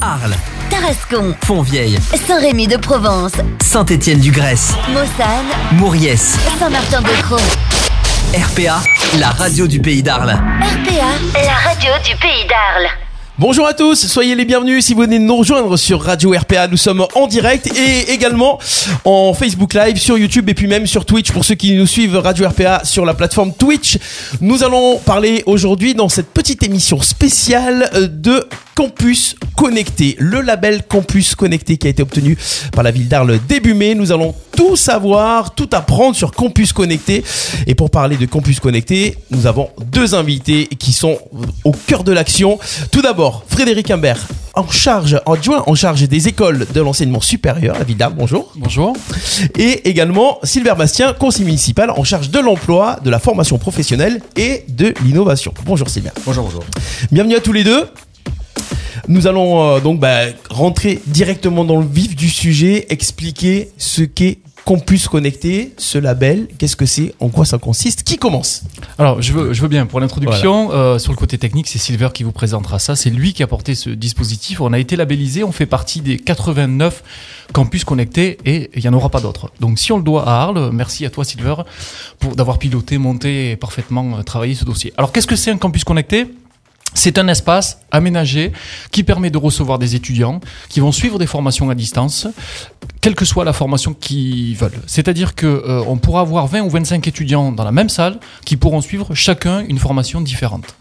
Arles, Tarascon, Fontvieille, Saint-Rémy de Provence, Saint-Étienne du Grèce, Mossane, Mouriès. Saint-Martin-de-Croix. RPA, la radio du pays d'Arles. RPA, la radio du pays d'Arles. Bonjour à tous, soyez les bienvenus si vous venez de nous rejoindre sur Radio RPA. Nous sommes en direct et également en Facebook Live, sur YouTube et puis même sur Twitch pour ceux qui nous suivent Radio RPA sur la plateforme Twitch. Nous allons parler aujourd'hui dans cette petite émission spéciale de Campus Connecté, le label Campus Connecté qui a été obtenu par la ville d'Arles début mai. Nous allons tout savoir, tout apprendre sur Campus Connecté. Et pour parler de Campus Connecté, nous avons deux invités qui sont au cœur de l'action. Tout d'abord, Frédéric Imbert, en charge, adjoint en charge des écoles de l'enseignement supérieur, la ville d'Arles, bonjour. Bonjour. Et également Sylvain Bastien, conseiller municipal en charge de l'emploi, de la formation professionnelle et de l'innovation. Bonjour Sylvain. Bonjour, bonjour. Bienvenue à tous les deux. Nous allons euh, donc bah, rentrer directement dans le vif du sujet, expliquer ce qu'est Campus Connecté, ce label, qu'est-ce que c'est, en quoi ça consiste, qui commence Alors, je veux, je veux bien, pour l'introduction, euh, sur le côté technique, c'est Silver qui vous présentera ça. C'est lui qui a porté ce dispositif. On a été labellisé, on fait partie des 89 campus connectés et il n'y en aura pas d'autres. Donc, si on le doit à Arles, merci à toi, Silver, pour d'avoir piloté, monté et parfaitement euh, travaillé ce dossier. Alors, qu'est-ce que c'est un campus connecté? C'est un espace aménagé qui permet de recevoir des étudiants qui vont suivre des formations à distance, quelle que soit la formation qu'ils veulent. C'est-à-dire que euh, pourra avoir 20 ou 25 étudiants dans la même salle qui pourront suivre chacun une formation différente.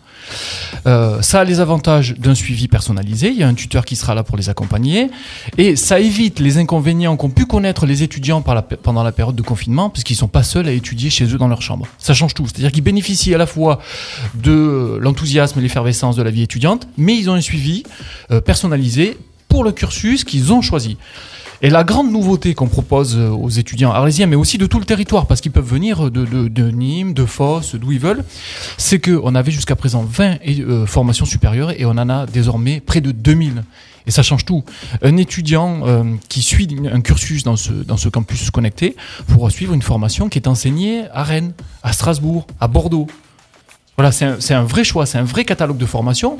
Euh, ça a les avantages d'un suivi personnalisé, il y a un tuteur qui sera là pour les accompagner, et ça évite les inconvénients qu'ont pu connaître les étudiants pendant la période de confinement, puisqu'ils ne sont pas seuls à étudier chez eux dans leur chambre. Ça change tout, c'est-à-dire qu'ils bénéficient à la fois de l'enthousiasme et l'effervescence de la vie étudiante, mais ils ont un suivi euh, personnalisé pour le cursus qu'ils ont choisi. Et la grande nouveauté qu'on propose euh, aux étudiants arlésiens, mais aussi de tout le territoire, parce qu'ils peuvent venir de, de, de Nîmes, de Fosse, d'où ils veulent, c'est qu'on avait jusqu'à présent 20 et, euh, formations supérieures et on en a désormais près de 2000. Et ça change tout. Un étudiant euh, qui suit un cursus dans ce, dans ce campus connecté pourra suivre une formation qui est enseignée à Rennes, à Strasbourg, à Bordeaux. Voilà, c'est un, un vrai choix, c'est un vrai catalogue de formation.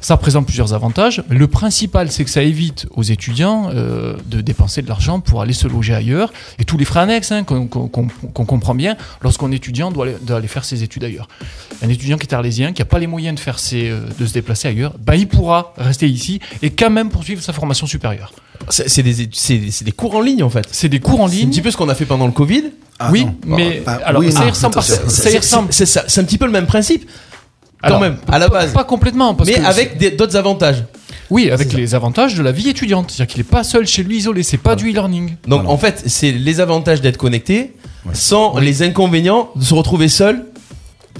Ça présente plusieurs avantages. Le principal, c'est que ça évite aux étudiants euh, de dépenser de l'argent pour aller se loger ailleurs et tous les frais annexes hein, qu'on comprend bien lorsqu'un étudiant doit aller, doit aller faire ses études ailleurs. Un étudiant qui est arlésien, qui n'a pas les moyens de, faire ses, euh, de se déplacer ailleurs, bah, il pourra rester ici et quand même poursuivre sa formation supérieure. C'est des, cours en ligne en fait. C'est des cours en C'est un ligne. petit peu ce qu'on a fait pendant le Covid. Ah, oui, non. mais Ah, alors oui, ça, non, y ressemble, ça y ressemble. C'est ça, c'est un petit peu le même principe, quand Alors, même, à la base. Pas complètement, parce mais que avec d'autres avantages. Oui, avec ça. les avantages de la vie étudiante. C'est-à-dire qu'il n'est pas seul chez lui isolé, c'est pas du e-learning. Donc Voilà. en fait, c'est les avantages d'être connecté Ouais. sans Oui. les inconvénients de se retrouver seul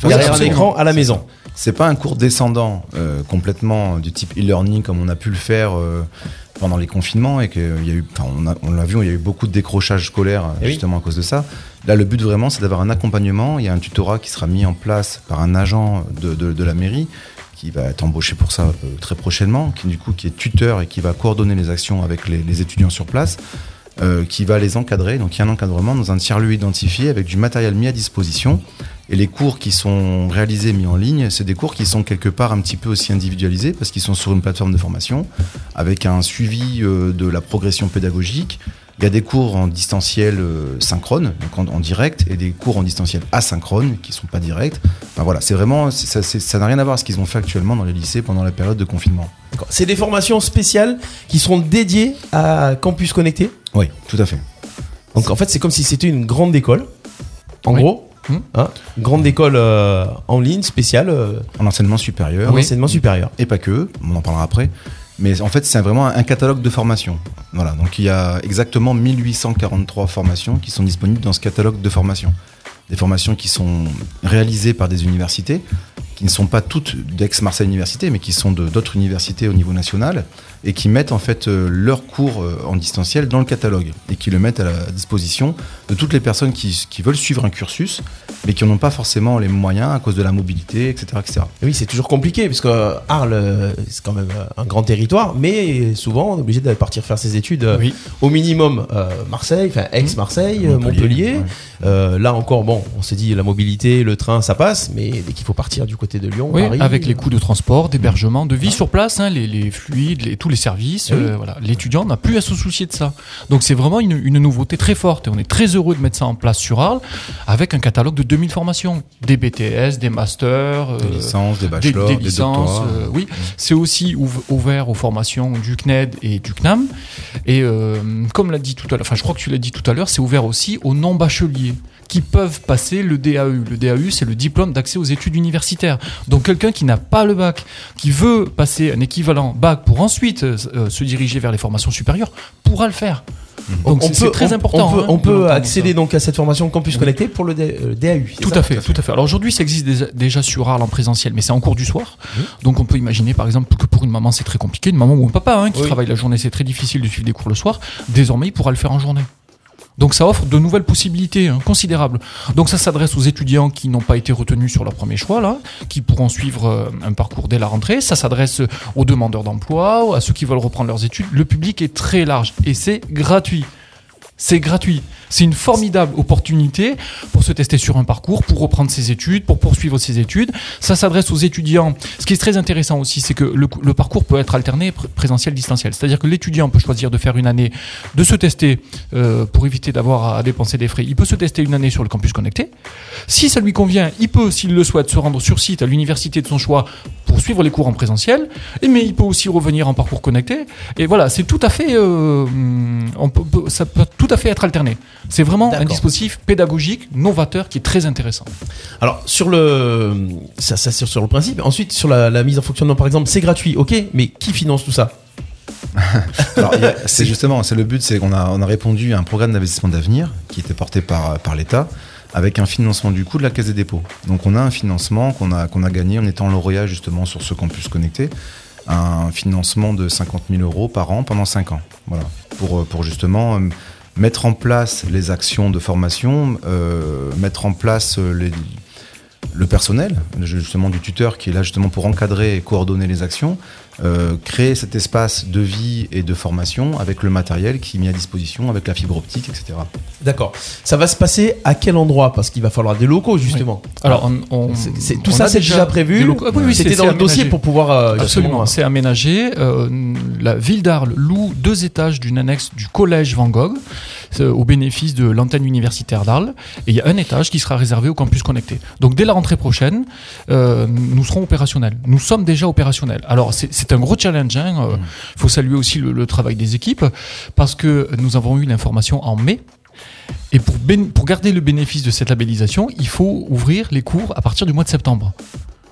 derrière un écran à la maison. C'est pas un cours descendant euh, complètement du type e-learning comme on a pu le faire euh, pendant les confinements et qu'il y a eu, enfin, on, l'a vu, il y a eu beaucoup de décrochage scolaire euh, Eh oui. justement à cause de ça. Là, le but vraiment, c'est d'avoir un accompagnement. Il y a un tutorat qui sera mis en place par un agent de, de- de la mairie qui va être embauché pour ça euh, très prochainement, qui du coup qui est tuteur et qui va coordonner les actions avec les, les étudiants sur place, euh, qui va les encadrer. Donc il y a un encadrement dans un tiers-lieu identifié avec du matériel mis à disposition. Et les cours qui sont réalisés, mis en ligne, c'est des cours qui sont quelque part un petit peu aussi individualisés parce qu'ils sont sur une plateforme de formation avec un suivi euh, de la progression pédagogique. Il y a des cours en distanciel euh, synchrone, donc en, direct, et des cours en distanciel asynchrone qui sont pas directs. Enfin voilà, c'est vraiment, ça n'a rien à voir avec ce qu'ils ont fait actuellement dans les lycées pendant la période de confinement. D'accord. C'est des formations spéciales qui seront dédiées à Campus Connecté? Oui, tout à fait. Donc en fait, c'est comme si c'était une grande école. En Oui. gros, Hein, grande école euh, en ligne spéciale euh, En enseignement supérieur. en enseignement supérieur. et pas que, on en parlera après. Mais en fait, c'est vraiment un catalogue de formations. Voilà, donc il y a exactement 1843 formations qui sont disponibles dans ce catalogue de formations. Des formations qui sont réalisées par des universités, qui ne sont pas toutes d'ex-Marseille Université, mais qui sont de- d'autres universités au niveau national, et qui mettent en fait euh, leurs cours euh, en distanciel dans le catalogue, et qui le mettent à la disposition de toutes les personnes qui, qui veulent suivre un cursus, mais qui n'en ont pas forcément les moyens à cause de la mobilité, etc. etc. Et oui, c'est toujours compliqué parce que euh, Arles, c'est quand même un grand territoire, mais souvent on est obligé d'aller partir faire ses études Oui. au minimum euh, Marseille, enfin ex-Marseille, euh, Montpellier. ouais. Euh, là encore, bon, on s'est dit la mobilité, le train, ça passe, mais dès qu'il faut partir du côté côté de Lyon. Oui, Paris. avec les coûts de transport, d'hébergement, de vie sur place, hein, les, les fluides, les- tous les services. Eh oui. euh, voilà. L'étudiant n'a plus à se soucier de ça. Donc c'est vraiment une, une nouveauté très forte et on est très heureux de mettre ça en place sur Arles avec un catalogue de 2000 formations, des BTS, des masters, euh, Des licences, des bachelors, des des, licences. euh, oui, c'est aussi ouv- ouvert aux formations du CNED et du CNAM. Et euh, comme l'a dit tout à l'heure, enfin je crois que tu l'as dit tout à l'heure, c'est ouvert aussi aux non bacheliers qui peuvent passer le DAU. Le DAU, c'est le diplôme d'accès aux études universitaires. Donc quelqu'un qui n'a pas le bac, qui veut passer un équivalent bac pour ensuite euh, euh, se diriger vers les formations supérieures, pourra le faire. Donc c'est- très on- important. On peut, hein, on peut accéder donc à cette formation Campus Connecté pour le euh, DAU. c'est Tout à fait, tout à fait. Alors aujourd'hui, ça existe déjà, déjà sur Arles en présentiel, mais c'est en cours du soir. Donc on peut imaginer, par exemple, que pour une maman c'est très compliqué, une maman ou un papa hein, qui Oui. travaille la journée, c'est très difficile de suivre des cours le soir. Désormais, il pourra le faire en journée. Donc ça offre de nouvelles possibilités hein, considérables. Donc ça s'adresse aux étudiants qui n'ont pas été retenus sur leur premier choix, là, qui pourront suivre euh, un parcours dès la rentrée. Ça s'adresse aux demandeurs d'emploi, à ceux qui veulent reprendre leurs études. Le public est très large et c'est gratuit. C'est gratuit. C'est une formidable opportunité pour se tester sur un parcours, pour reprendre ses études, pour poursuivre ses études. Ça s'adresse aux étudiants. Ce qui est très intéressant aussi, c'est que le, parcours peut être alterné pr- présentiel, distanciel. C'est-à-dire que l'étudiant peut choisir de faire une année, de se tester euh, pour éviter d'avoir à dépenser des frais. Il peut se tester une année sur le campus connecté. Si ça lui convient, il peut, s'il le souhaite, se rendre sur site à l'université de son choix pour suivre les cours en présentiel. Mais il peut aussi revenir en parcours connecté. Et voilà, c'est tout à fait, euh, ça peut tout à fait être alterné. C'est vraiment un dispositif pédagogique, novateur, qui est très intéressant. Alors sur le ça, ça sur, sur le principe. Ensuite sur la, la mise en fonctionnement par exemple, c'est gratuit, ok, mais qui finance tout ça? C'est justement, c'est le but, c'est qu'on a, on a répondu à un programme d'investissement d'avenir qui était porté par, par l'État avec un financement du coup de la Caisse des dépôts. Donc on a un financement qu'on a, qu'on a gagné en étant lauréat justement sur ce campus connecté, un financement de 50 000 euros par an pendant 5 ans. Voilà, pour, pour justement euh, mettre en place les actions de formation, euh, mettre en place euh, les, le personnel, justement du tuteur qui est là justement pour encadrer et coordonner les actions, euh, créer cet espace de vie et de formation avec le matériel qui est mis à disposition, avec la fibre optique, etc. D'accord. Ça va se passer à quel endroit? Parce qu'il va falloir des locaux justement. Alors, on, tout on ça c'est déjà prévu. Ah oui, oui, C'était dans le dossier pour pouvoir euh, Absolument, justement, c'est aménagé. Euh, la ville d'Arles loue deux étages d'une annexe du collège Van Gogh euh, au bénéfice de l'antenne universitaire d'Arles. Et il y a un étage qui sera réservé au campus connecté. Donc dès la rentrée prochaine, euh, nous serons opérationnels. Nous sommes déjà opérationnels. Alors c'est un gros challenge. Il faut saluer aussi le, le travail des équipes parce que nous avons eu l'information en mai. Et pour, pour garder le bénéfice de cette labellisation, il faut ouvrir les cours à partir du mois de septembre.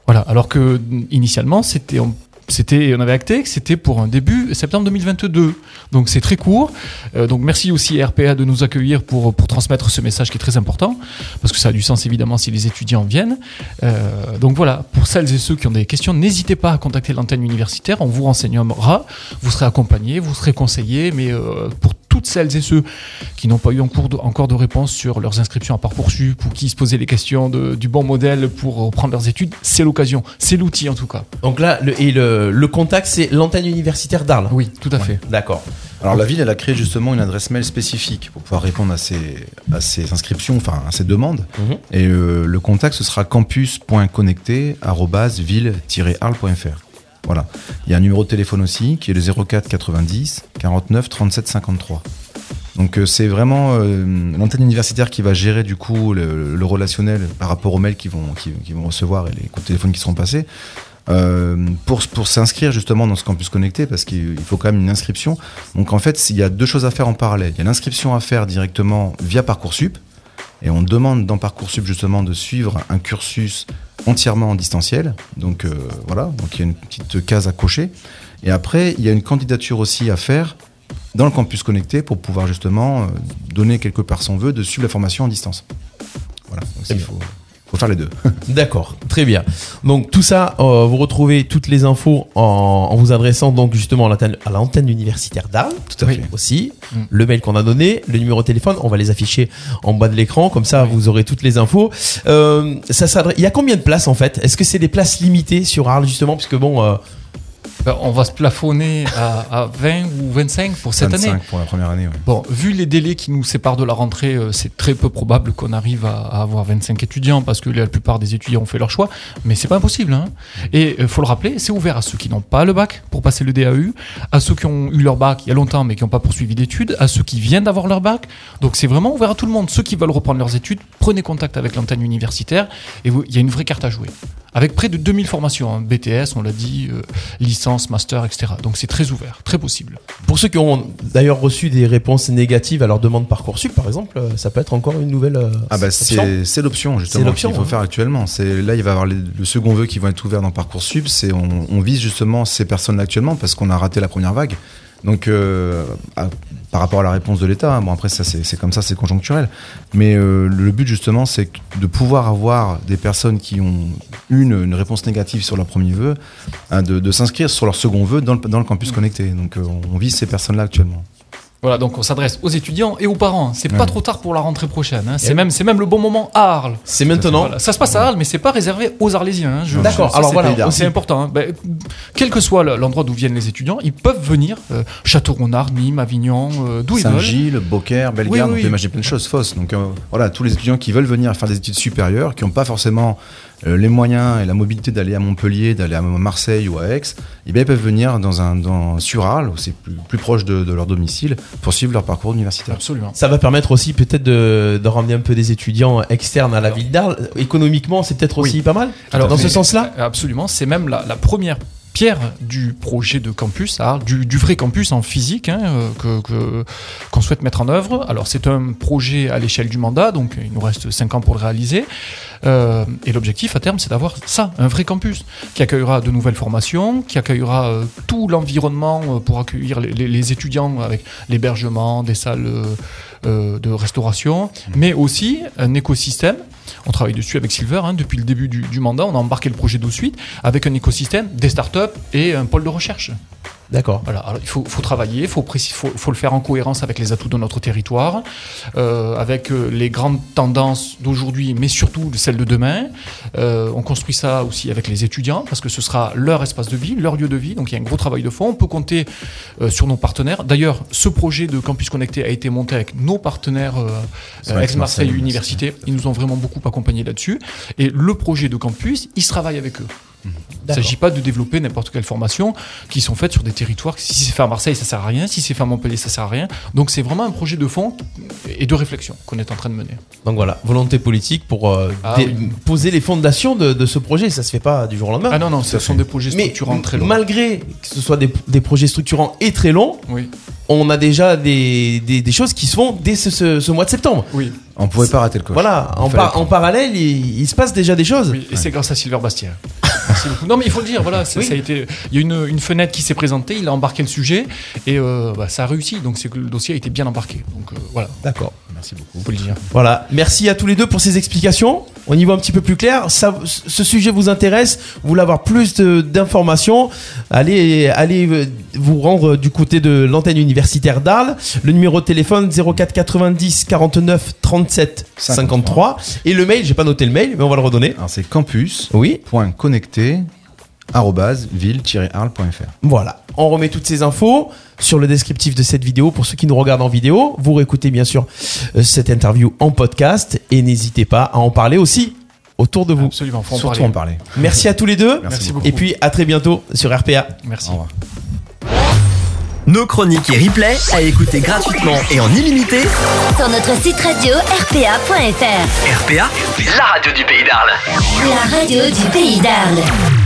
Voilà, alors que mm, initialement, c'était on, c'était on avait acté que c'était pour un début septembre 2022. Donc c'est très court. Euh, donc merci aussi RPA de nous accueillir pour pour transmettre ce message qui est très important parce que ça a du sens évidemment si les étudiants viennent. Euh, donc voilà, pour celles et ceux qui ont des questions, n'hésitez pas à contacter l'antenne universitaire, on vous renseignera, vous serez accompagné, vous serez conseillé, mais euh, pour toutes celles et ceux qui n'ont pas eu en cours de- encore de réponse sur leurs inscriptions à Parcoursup ou qui se posaient les questions de- du bon modèle pour reprendre leurs études, c'est l'occasion, c'est l'outil en tout cas. Donc là, le, et le, le contact, c'est l'antenne universitaire d'Arles. Oui, tout à fait. D'accord. Alors la ville, elle a créé justement une adresse mail spécifique pour pouvoir répondre à ces, à ces inscriptions, enfin à ces demandes. Mhm. Et euh, le contact, ce sera campus.connecté@ville-arles.fr. Voilà. Il y a un numéro de téléphone aussi qui est le 04 90 49 37 53. Donc euh, c'est vraiment euh, l'antenne universitaire qui va gérer du coup le, relationnel par rapport aux mails qu'ils vont, qui, vont recevoir et les coups de téléphone qui seront passés. Euh, pour pour s'inscrire justement dans ce campus connecté parce qu'il il faut quand même une inscription. Donc en fait, il y a deux choses à faire en parallèle. Il y a l'inscription à faire directement via Parcoursup et on demande dans Parcoursup justement de suivre un cursus entièrement en distanciel. Donc euh, voilà, donc il y a une petite case à cocher. Et après, il y a une candidature aussi à faire dans le campus connecté pour pouvoir justement euh, donner quelque part son vœu de suivre la formation en distance. Voilà, donc il faut, faut faire les deux. D'accord, très bien. Donc tout ça, euh, vous retrouvez toutes les infos en, en vous adressant donc justement à l'antenne, universitaire d'Arles. Tout à fait. Aussi, Mm. le mail qu'on a donné, le numéro de téléphone, on va les afficher en bas de l'écran, comme ça vous aurez toutes les infos. Euh, ça s'adresse. Il y a combien de places en fait? Est-ce que c'est des places limitées sur Arles justement, puisque bon. euh, on va se plafonner à, à 20 ou 25 pour cette 25 année. pour la première année. ouais. Bon, vu les délais qui nous séparent de la rentrée, euh, c'est très peu probable qu'on arrive à, à avoir 25 étudiants parce que la plupart des étudiants ont fait leur choix, mais c'est pas impossible. Hein. Et il faut le rappeler, c'est ouvert à ceux qui n'ont pas le bac pour passer le DAU, à ceux qui ont eu leur bac il y a longtemps mais qui n'ont pas poursuivi d'études, à ceux qui viennent d'avoir leur bac. Donc c'est vraiment ouvert à tout le monde. Ceux qui veulent reprendre leurs études, prenez contact avec l'antenne universitaire et il y a une vraie carte à jouer. Avec près de 2000 formations, hein, BTS, on l'a dit, euh, licence, master, etc. Donc c'est très ouvert, très possible. Pour ceux qui ont d'ailleurs reçu des réponses négatives à leur demande Parcoursup, par exemple, euh, ça peut être encore une nouvelle euh, Ah bah option. c'est c'est l'option justement l'option, qu'il faut hein. faire actuellement. C'est là il va y avoir les- le second vœu qui vont être ouverts dans parcoursup. C'est on, on vise justement ces personnes actuellement parce qu'on a raté la première vague. Donc euh, par rapport à la réponse de l'État, hein, bon après ça c'est comme ça, c'est conjoncturel. Mais euh, le but justement c'est de pouvoir avoir des personnes qui ont une, réponse négative sur leur premier vœu, hein, de, s'inscrire sur leur second vœu dans le, campus connecté. Donc euh, on vise ces personnes là actuellement. Voilà, donc on s'adresse aux étudiants et aux parents. C'est pas Ouais. trop tard pour la rentrée prochaine. hein. C'est même, c'est même le bon moment à Arles. C'est maintenant. Voilà. Ça se passe à Arles, mais c'est pas réservé aux Arlésiens. hein. D'accord, alors c'est- voilà, c'est important. hein. Ben, quel que soit le- l'endroit d'où viennent les étudiants, ils peuvent venir euh, Château-Renard, Nîmes, Avignon, euh, d'où ils veulent. Saint-Gilles, Beaucaire, Bellegarde, Oui, oui. on peut imaginer plein de choses fausses. Donc euh, voilà, tous les étudiants qui veulent venir faire des études supérieures, qui n'ont pas forcément les moyens et la mobilité d'aller à Montpellier, d'aller à Marseille ou à Aix, eh bien, ils peuvent venir dans un, dans, sur Arles, où c'est plus, plus proche de, de leur domicile, pour suivre leur parcours universitaire. Absolument. Ça va permettre aussi peut-être de, de ramener un peu des étudiants externes à la ville d'Arles. Économiquement, c'est peut-être Oui. aussi pas mal. Alors, dans ce sens-là Absolument. C'est même la, la première pierre du projet de campus, à Arles, du, du vrai campus en physique hein, euh, que que- qu'on souhaite mettre en œuvre. Alors c'est un projet à l'échelle du mandat, donc il nous reste 5 ans pour le réaliser. Euh, et l'objectif à terme, c'est d'avoir ça, un vrai campus qui accueillera de nouvelles formations, qui accueillera euh, tout l'environnement euh, pour accueillir les, les- les étudiants avec l'hébergement, des salles de restauration, mais aussi un écosystème. On travaille dessus avec Silver hein, depuis le début du, du mandat. On a embarqué le projet de suite avec un écosystème, des startups et un pôle de recherche. D'accord. Voilà, alors il faut, faut travailler, il faut, précis- faut, faut le faire en cohérence avec les atouts de notre territoire, euh, avec euh, les grandes tendances d'aujourd'hui, mais surtout celles de demain. Euh, on construit ça aussi avec les étudiants, parce que ce sera leur espace de vie, leur lieu de vie, donc il y a un gros travail de fond. On peut compter euh, sur nos partenaires. D'ailleurs, ce projet de Campus Connecté a été monté avec nos partenaires Aix-Marseille Université. Ils nous ont vraiment beaucoup accompagnés là-dessus. Et le projet de campus, il se travaille avec eux. Il ne s'agit pas de développer n'importe quelle formation qui sont faites sur des territoires. Si c'est fait à Marseille, ça sert à rien. Si c'est fait à Montpellier, ça sert à rien. Donc c'est vraiment un projet de fond et de réflexion qu'on est en train de mener. Donc voilà, volonté politique pour euh, Ah oui. poser les fondations de, de ce projet. Ça se fait pas du jour au lendemain. Ah non, non, ce sont fait. des projets Mais structurants très longs. malgré que ce soit des, des projets structurants et très longs, Oui, on a déjà des, des, des choses qui se font dès ce, ce- ce mois de septembre. oui, On pouvait pas rater le coche. Voilà, Il en, par- parallèle, il, il se passe déjà des choses. oui. Et c'est grâce à Sylvain Bastien. Merci beaucoup. Non, mais il faut le dire, voilà, Oui. ça a été. Il y a une, une fenêtre qui s'est présentée, il a embarqué le sujet et euh, bah, ça a réussi. Donc c'est que le dossier a été bien embarqué. Donc euh, voilà, D'accord. Merci beaucoup. peut le dire. Voilà, merci à tous les deux pour ces explications. On y voit un petit peu plus clair. Ça, ce sujet vous intéresse, vous voulez avoir plus d'informations, allez, allez euh, vous rendre du côté de l'antenne universitaire d'Arles. Le numéro de téléphone 04 90 49 37 53. Et le mail, j'ai pas noté le mail, mais on va le redonner. Alors c'est campus. Oui, Point connecté arrobase ville-arles.fr. voilà. On remet toutes ces infos sur le descriptif de cette vidéo pour ceux qui nous regardent en vidéo. Vous réécoutez bien sûr euh, cette interview en podcast et n'hésitez pas à en parler aussi autour de vous. Absolument, faut en Surtout parler. en parler. Merci à tous les deux. Merci beaucoup. Et puis à très bientôt sur RPA. Merci. Au revoir. Nos chroniques et replays à écouter gratuitement et en illimité. Sur notre site radio rpa.fr. RPA, la radio du pays d'Arles. La radio du pays d'Arles.